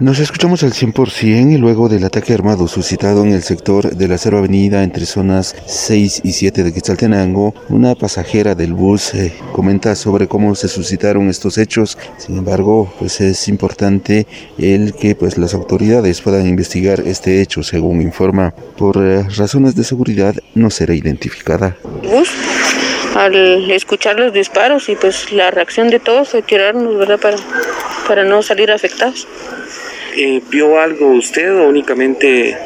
Nos escuchamos al 100% y luego del ataque armado suscitado en el sector de la Cero Avenida entre zonas 6 y 7 de Quetzaltenango, una pasajera del bus eh, comenta sobre cómo se suscitaron estos hechos. Sin embargo, pues es importante el que pues las autoridades puedan investigar este hecho, según informa. Por eh, razones de seguridad no será identificada. Bus al escuchar los disparos y pues la reacción de todos fue tirarnos, ¿verdad? Para, para no salir afectados. Eh, ¿Vio algo usted o únicamente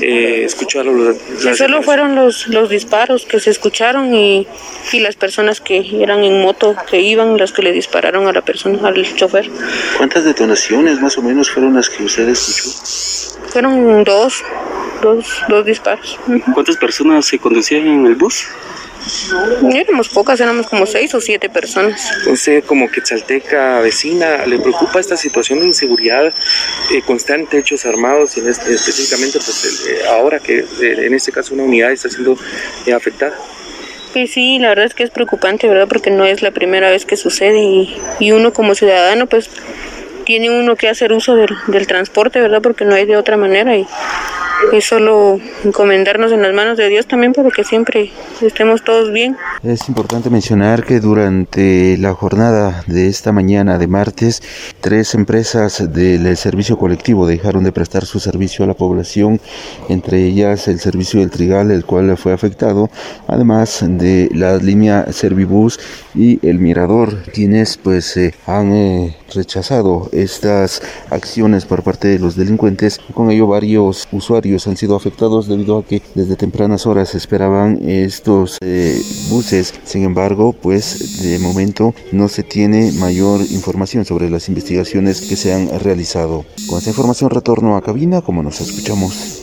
eh, escuchó los, sí, solo fueron los, los disparos que se escucharon y, y, las personas que eran en moto, que iban, las que le dispararon a la persona, al chofer. ¿Cuántas detonaciones más o menos fueron las que usted escuchó? Fueron dos, dos, dos disparos. ¿Cuántas personas se conducían en el bus? Éramos pocas, éramos como seis o siete personas. Usted como quetzalteca vecina, ¿le preocupa esta situación de inseguridad eh, constante, hechos armados, y en este, específicamente pues, eh, ahora que eh, en este caso una unidad está siendo eh, afectada? Pues sí, la verdad es que es preocupante, ¿verdad? Porque no es la primera vez que sucede y, y uno como ciudadano pues tiene uno que hacer uso del, del transporte, ¿verdad? Porque no hay de otra manera y es solo encomendarnos en las manos de Dios también para que siempre estemos todos bien. Es importante mencionar que durante la jornada de esta mañana de martes, tres empresas del servicio colectivo dejaron de prestar su servicio a la población, entre ellas el servicio del Trigal, el cual fue afectado, además de la línea Servibus y el Mirador, quienes pues eh, han eh, rechazado estas acciones por parte de los delincuentes. Con ello varios usuarios han sido afectados debido a que desde tempranas horas esperaban estos eh, buses. Sin embargo, pues de momento no se tiene mayor información sobre las investigaciones que se han realizado. Con esta información retorno a cabina como nos escuchamos.